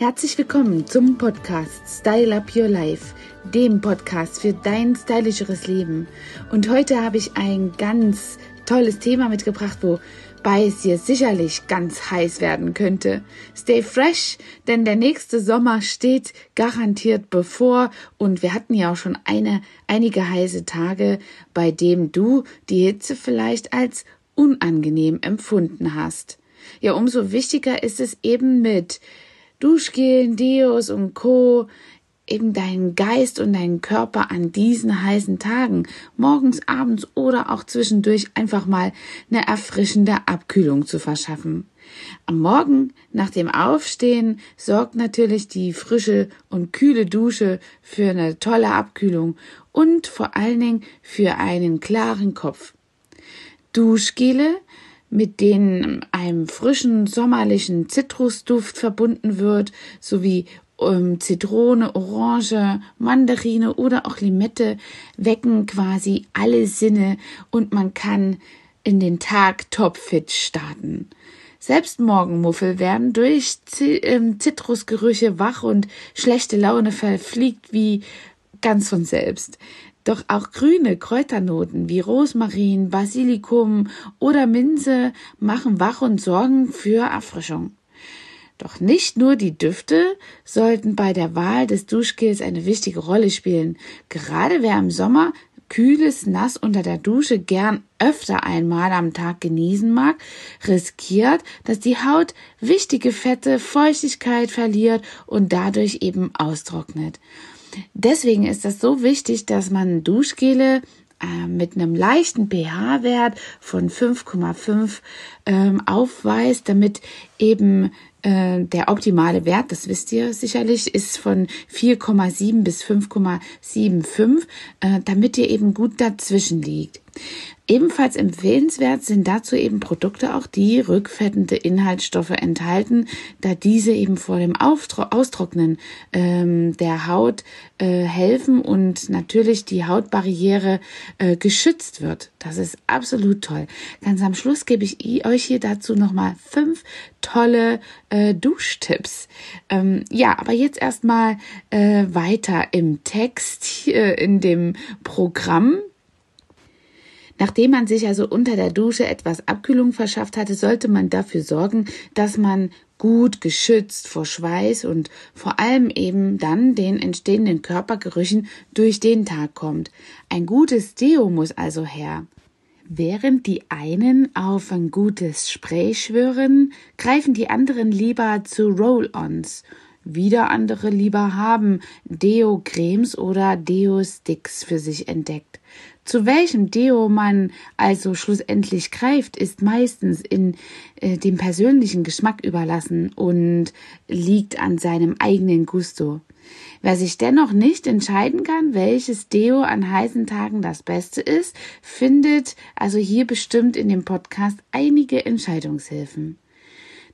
Herzlich willkommen zum Podcast Style Up Your Life, dem Podcast für dein stylischeres Leben. Und heute habe ich ein ganz tolles Thema mitgebracht, wobei es hier sicherlich ganz heiß werden könnte. Stay fresh, denn der nächste Sommer steht garantiert bevor und wir hatten ja auch schon eine, einige heiße Tage, bei dem du die Hitze vielleicht als unangenehm empfunden hast. Ja, umso wichtiger ist es eben mit Duschgel, Deos und Co. eben deinen Geist und deinen Körper an diesen heißen Tagen, morgens, abends oder auch zwischendurch einfach mal eine erfrischende Abkühlung zu verschaffen. Am Morgen nach dem Aufstehen sorgt natürlich die frische und kühle Dusche für eine tolle Abkühlung und vor allen Dingen für einen klaren Kopf. Duschgele mit denen einem frischen sommerlichen Zitrusduft verbunden wird, sowie ähm, Zitrone, Orange, Mandarine oder auch Limette wecken quasi alle Sinne und man kann in den Tag topfit starten. Selbst Morgenmuffel werden durch ähm, Zitrusgerüche wach und schlechte Laune verfliegt wie ganz von selbst. Doch auch grüne Kräuternoten wie Rosmarin, Basilikum oder Minze machen wach und sorgen für Erfrischung. Doch nicht nur die Düfte sollten bei der Wahl des Duschgels eine wichtige Rolle spielen. Gerade wer im Sommer kühles Nass unter der Dusche gern öfter einmal am Tag genießen mag, riskiert, dass die Haut wichtige Fette, Feuchtigkeit verliert und dadurch eben austrocknet. Deswegen ist das so wichtig, dass man Duschgele äh, mit einem leichten pH-Wert von 5,5 ähm, aufweist, damit eben äh, der optimale Wert, das wisst ihr sicherlich, ist von 4,7 bis 5,75, äh, damit ihr eben gut dazwischen liegt. Ebenfalls empfehlenswert sind dazu eben Produkte auch, die rückfettende Inhaltsstoffe enthalten, da diese eben vor dem Auftro Austrocknen ähm, der Haut äh, helfen und natürlich die Hautbarriere äh, geschützt wird. Das ist absolut toll. Ganz am Schluss gebe ich euch hier dazu nochmal fünf tolle äh, Duschtipps. Ähm, ja, aber jetzt erstmal äh, weiter im Text, hier in dem Programm. Nachdem man sich also unter der Dusche etwas Abkühlung verschafft hatte, sollte man dafür sorgen, dass man gut geschützt vor Schweiß und vor allem eben dann den entstehenden Körpergerüchen durch den Tag kommt. Ein gutes Deo muss also her. Während die einen auf ein gutes Spray schwören, greifen die anderen lieber zu Roll-ons. Wieder andere lieber haben Deo-Cremes oder Deo-Sticks für sich entdeckt. Zu welchem Deo man also schlussendlich greift, ist meistens in äh, dem persönlichen Geschmack überlassen und liegt an seinem eigenen Gusto. Wer sich dennoch nicht entscheiden kann, welches Deo an heißen Tagen das Beste ist, findet also hier bestimmt in dem Podcast einige Entscheidungshilfen.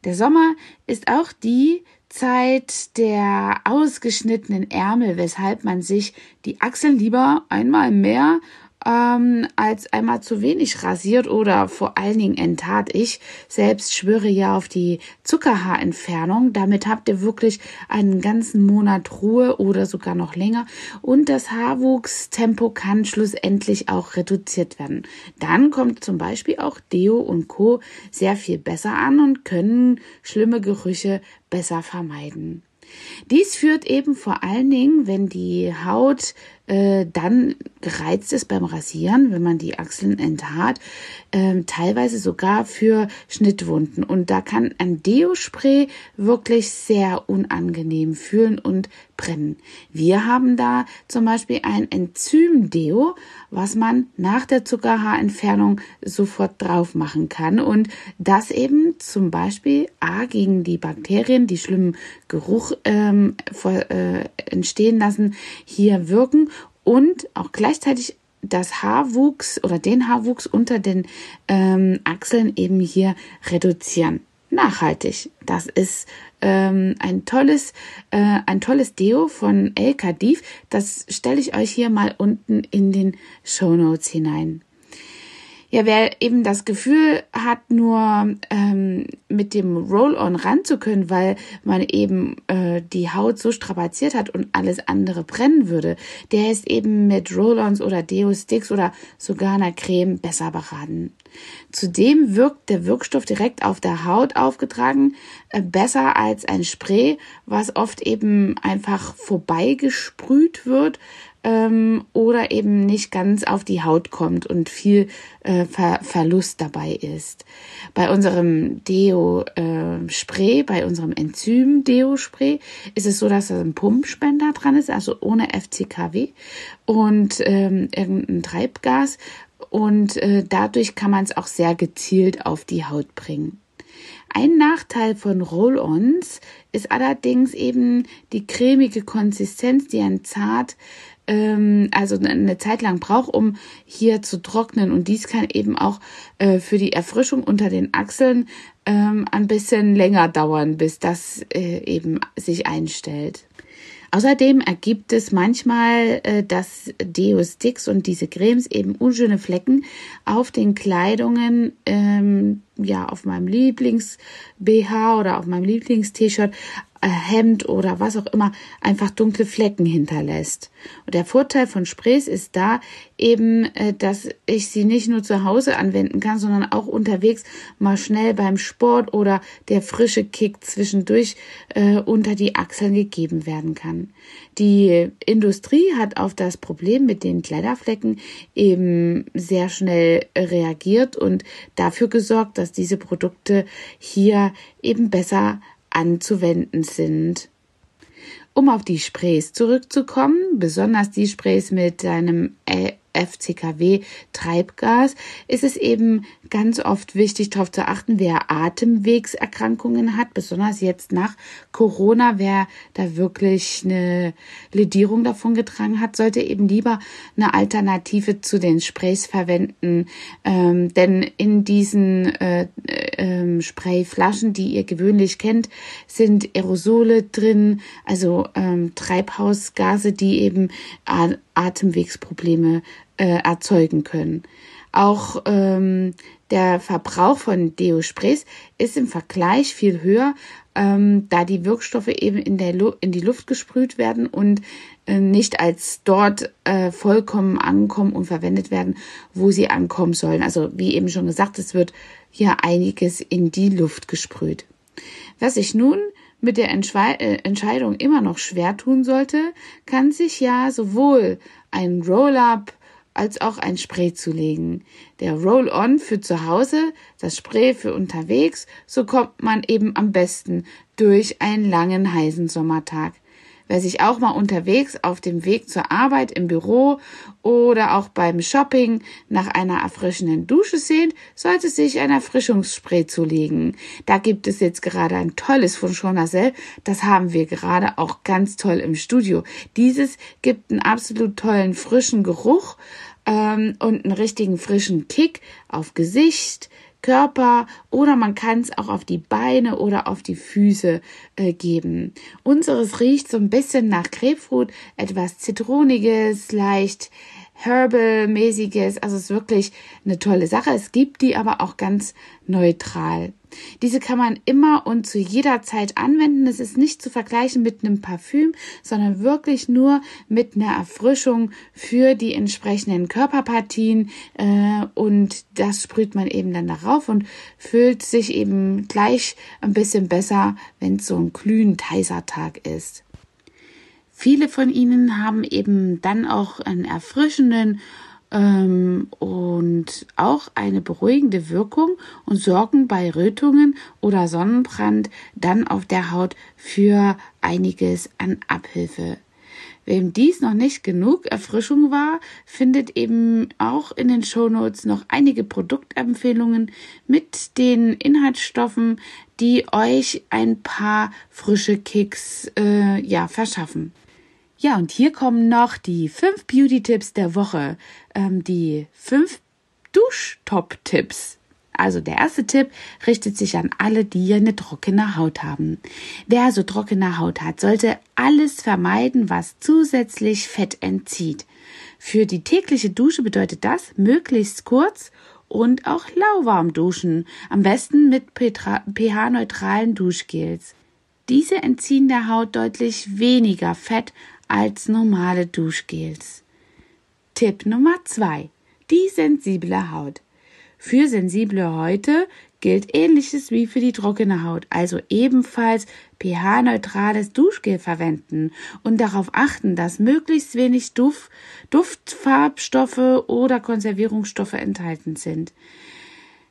Der Sommer ist auch die Zeit der ausgeschnittenen Ärmel, weshalb man sich die Achseln lieber einmal mehr ähm, als einmal zu wenig rasiert oder vor allen Dingen enttat. Ich selbst schwöre ja auf die Zuckerhaarentfernung. Damit habt ihr wirklich einen ganzen Monat Ruhe oder sogar noch länger und das Haarwuchstempo kann schlussendlich auch reduziert werden. Dann kommt zum Beispiel auch Deo und Co. sehr viel besser an und können schlimme Gerüche besser vermeiden. Dies führt eben vor allen Dingen, wenn die Haut äh, dann gereizt ist beim Rasieren, wenn man die Achseln enthaart, äh, teilweise sogar für Schnittwunden. Und da kann ein Deo-Spray wirklich sehr unangenehm fühlen und brennen. Wir haben da zum Beispiel ein Enzym-Deo, was man nach der Zuckerhaarentfernung sofort drauf machen kann und das eben zum Beispiel A gegen die Bakterien, die schlimmen Geruch ähm, vor, äh, entstehen lassen, hier wirken und auch gleichzeitig das Haarwuchs oder den Haarwuchs unter den ähm, Achseln eben hier reduzieren. Nachhaltig. Das ist ähm, ein tolles, äh, ein tolles Deo von El Kadif. Das stelle ich euch hier mal unten in den Show Notes hinein. Ja, wer eben das Gefühl hat, nur ähm, mit dem Roll-on ran zu können, weil man eben äh, die Haut so strapaziert hat und alles andere brennen würde, der ist eben mit Roll-ons oder Deo-Sticks oder sogar einer Creme besser beraten. Zudem wirkt der Wirkstoff direkt auf der Haut aufgetragen äh, besser als ein Spray, was oft eben einfach vorbeigesprüht wird, ähm, oder eben nicht ganz auf die Haut kommt und viel äh, Ver Verlust dabei ist. Bei unserem Deo-Spray, äh, bei unserem Enzym-Deo-Spray ist es so, dass da ein Pumpspender dran ist, also ohne FCKW und ähm, irgendein Treibgas und äh, dadurch kann man es auch sehr gezielt auf die Haut bringen. Ein Nachteil von Roll-ons ist allerdings eben die cremige Konsistenz, die ein zart ähm, also eine Zeit lang braucht, um hier zu trocknen. Und dies kann eben auch äh, für die Erfrischung unter den Achseln ähm, ein bisschen länger dauern, bis das äh, eben sich einstellt. Außerdem ergibt es manchmal, äh, dass Deo-Sticks und diese Cremes eben unschöne Flecken auf den Kleidungen, ähm, ja, auf meinem Lieblings-BH oder auf meinem Lieblings-T-Shirt Hemd oder was auch immer einfach dunkle Flecken hinterlässt. Und der Vorteil von Sprays ist da eben, äh, dass ich sie nicht nur zu Hause anwenden kann, sondern auch unterwegs mal schnell beim Sport oder der frische Kick zwischendurch äh, unter die Achseln gegeben werden kann. Die Industrie hat auf das Problem mit den Kleiderflecken eben sehr schnell reagiert und dafür gesorgt, dass diese Produkte hier eben besser anzuwenden sind. Um auf die Sprays zurückzukommen, besonders die Sprays mit einem FCKW-Treibgas, ist es eben ganz oft wichtig, darauf zu achten, wer Atemwegserkrankungen hat, besonders jetzt nach Corona, wer da wirklich eine Ledierung davon getragen hat, sollte eben lieber eine Alternative zu den Sprays verwenden, ähm, denn in diesen äh, äh, Sprayflaschen, die ihr gewöhnlich kennt, sind Aerosole drin, also ähm, Treibhausgase, die eben Atemwegsprobleme äh, erzeugen können. Auch ähm, der Verbrauch von Deo-Sprays ist im Vergleich viel höher, ähm, da die Wirkstoffe eben in, der Lu in die Luft gesprüht werden und äh, nicht als dort äh, vollkommen ankommen und verwendet werden, wo sie ankommen sollen. Also wie eben schon gesagt, es wird hier einiges in die Luft gesprüht. Was ich nun mit der Entschwe äh, Entscheidung immer noch schwer tun sollte, kann sich ja sowohl ein Roll-up als auch ein Spray zulegen. Der Roll-on für zu Hause, das Spray für unterwegs, so kommt man eben am besten durch einen langen heißen Sommertag. Wer sich auch mal unterwegs auf dem Weg zur Arbeit im Büro oder auch beim Shopping nach einer erfrischenden Dusche sehnt, sollte sich ein Erfrischungsspray zulegen. Da gibt es jetzt gerade ein tolles von Chonacel. Das haben wir gerade auch ganz toll im Studio. Dieses gibt einen absolut tollen frischen Geruch ähm, und einen richtigen frischen Kick auf Gesicht, Körper oder man kann es auch auf die Beine oder auf die Füße äh, geben. Unseres riecht so ein bisschen nach Grapefruit, etwas Zitroniges, leicht Herbal-mäßiges. Also es ist wirklich eine tolle Sache. Es gibt die aber auch ganz neutral. Diese kann man immer und zu jeder Zeit anwenden. Es ist nicht zu vergleichen mit einem Parfüm, sondern wirklich nur mit einer Erfrischung für die entsprechenden Körperpartien. Äh, und das sprüht man eben dann darauf und fühlt sich eben gleich ein bisschen besser, wenn es so ein glühend heißer Tag ist. Viele von ihnen haben eben dann auch einen erfrischenden ähm, und auch eine beruhigende Wirkung und sorgen bei Rötungen oder Sonnenbrand dann auf der Haut für einiges an Abhilfe. Wem dies noch nicht genug Erfrischung war, findet eben auch in den Shownotes noch einige Produktempfehlungen mit den Inhaltsstoffen, die euch ein paar frische Kicks äh, ja verschaffen. Ja, und hier kommen noch die fünf Beauty-Tipps der Woche. Ähm, die fünf Duschtop-Tipps. Also der erste Tipp richtet sich an alle, die eine trockene Haut haben. Wer so trockene Haut hat, sollte alles vermeiden, was zusätzlich Fett entzieht. Für die tägliche Dusche bedeutet das möglichst kurz und auch lauwarm duschen, am besten mit pH-neutralen Duschgels. Diese entziehen der Haut deutlich weniger Fett als normale Duschgels. Tipp Nummer zwei: Die sensible Haut. Für sensible Häute gilt ähnliches wie für die trockene Haut, also ebenfalls pH-neutrales Duschgel verwenden und darauf achten, dass möglichst wenig Duft, Duftfarbstoffe oder Konservierungsstoffe enthalten sind.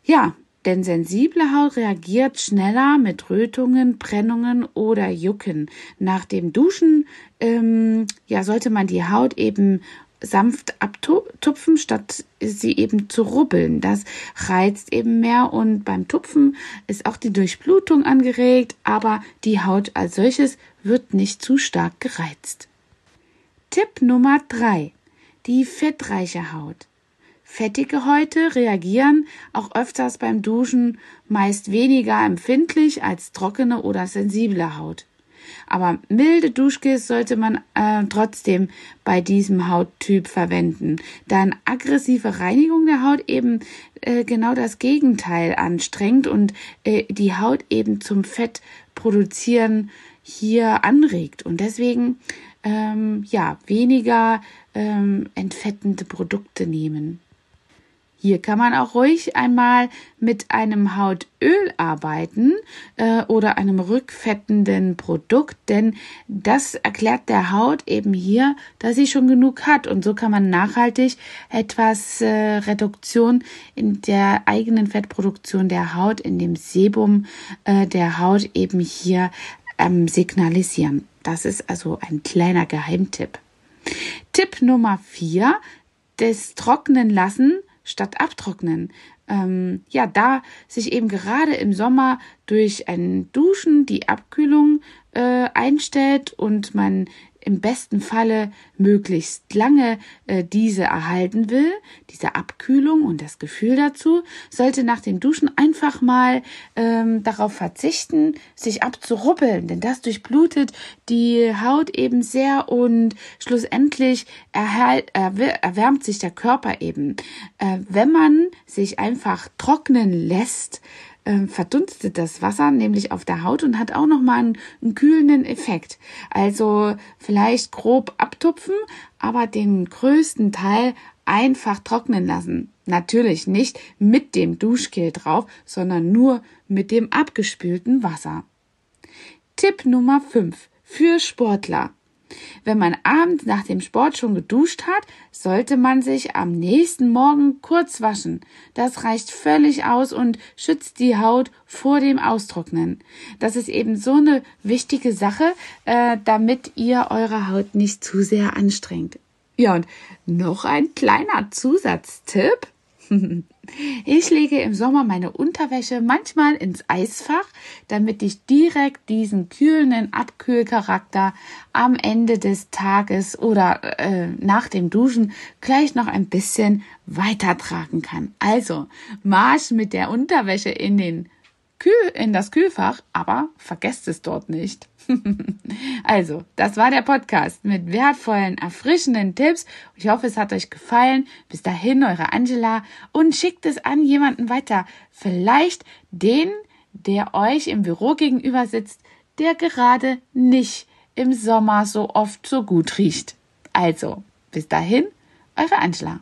Ja, denn sensible Haut reagiert schneller mit Rötungen, Brennungen oder Jucken. Nach dem Duschen ähm, ja, sollte man die Haut eben sanft abtupfen, statt sie eben zu rubbeln. Das reizt eben mehr und beim Tupfen ist auch die Durchblutung angeregt, aber die Haut als solches wird nicht zu stark gereizt. Tipp Nummer drei: Die fettreiche Haut. Fettige Häute reagieren auch öfters beim Duschen meist weniger empfindlich als trockene oder sensible Haut. Aber milde Duschgels sollte man äh, trotzdem bei diesem Hauttyp verwenden, da eine aggressive Reinigung der Haut eben äh, genau das Gegenteil anstrengt und äh, die Haut eben zum Fett produzieren hier anregt und deswegen ähm, ja weniger ähm, entfettende Produkte nehmen. Hier kann man auch ruhig einmal mit einem Hautöl arbeiten äh, oder einem rückfettenden Produkt, denn das erklärt der Haut eben hier, dass sie schon genug hat und so kann man nachhaltig etwas äh, Reduktion in der eigenen Fettproduktion der Haut, in dem Sebum äh, der Haut eben hier ähm, signalisieren. Das ist also ein kleiner Geheimtipp. Tipp Nummer vier: des Trocknen lassen statt abtrocknen. Ähm, ja, da sich eben gerade im Sommer durch ein Duschen die Abkühlung äh, einstellt und man im besten Falle möglichst lange äh, diese erhalten will, diese Abkühlung und das Gefühl dazu, sollte nach dem Duschen einfach mal ähm, darauf verzichten, sich abzurubbeln, denn das durchblutet die Haut eben sehr und schlussendlich erhalt, erwärmt sich der Körper eben. Äh, wenn man sich einfach trocknen lässt, äh, verdunstet das Wasser nämlich auf der Haut und hat auch nochmal einen, einen kühlenden Effekt. Also vielleicht grob abtupfen, aber den größten Teil einfach trocknen lassen. Natürlich nicht mit dem Duschgel drauf, sondern nur mit dem abgespülten Wasser. Tipp Nummer 5 für Sportler. Wenn man abends nach dem Sport schon geduscht hat, sollte man sich am nächsten Morgen kurz waschen. Das reicht völlig aus und schützt die Haut vor dem Austrocknen. Das ist eben so eine wichtige Sache, äh, damit ihr eure Haut nicht zu sehr anstrengt. Ja, und noch ein kleiner Zusatztipp. Ich lege im Sommer meine Unterwäsche manchmal ins Eisfach, damit ich direkt diesen kühlenden Abkühlcharakter am Ende des Tages oder äh, nach dem Duschen gleich noch ein bisschen weitertragen kann. Also Marsch mit der Unterwäsche in den Kühl in das Kühlfach, aber vergesst es dort nicht. also, das war der Podcast mit wertvollen, erfrischenden Tipps. Ich hoffe, es hat euch gefallen. Bis dahin, eure Angela und schickt es an jemanden weiter. Vielleicht den, der euch im Büro gegenüber sitzt, der gerade nicht im Sommer so oft so gut riecht. Also, bis dahin, eure Angela.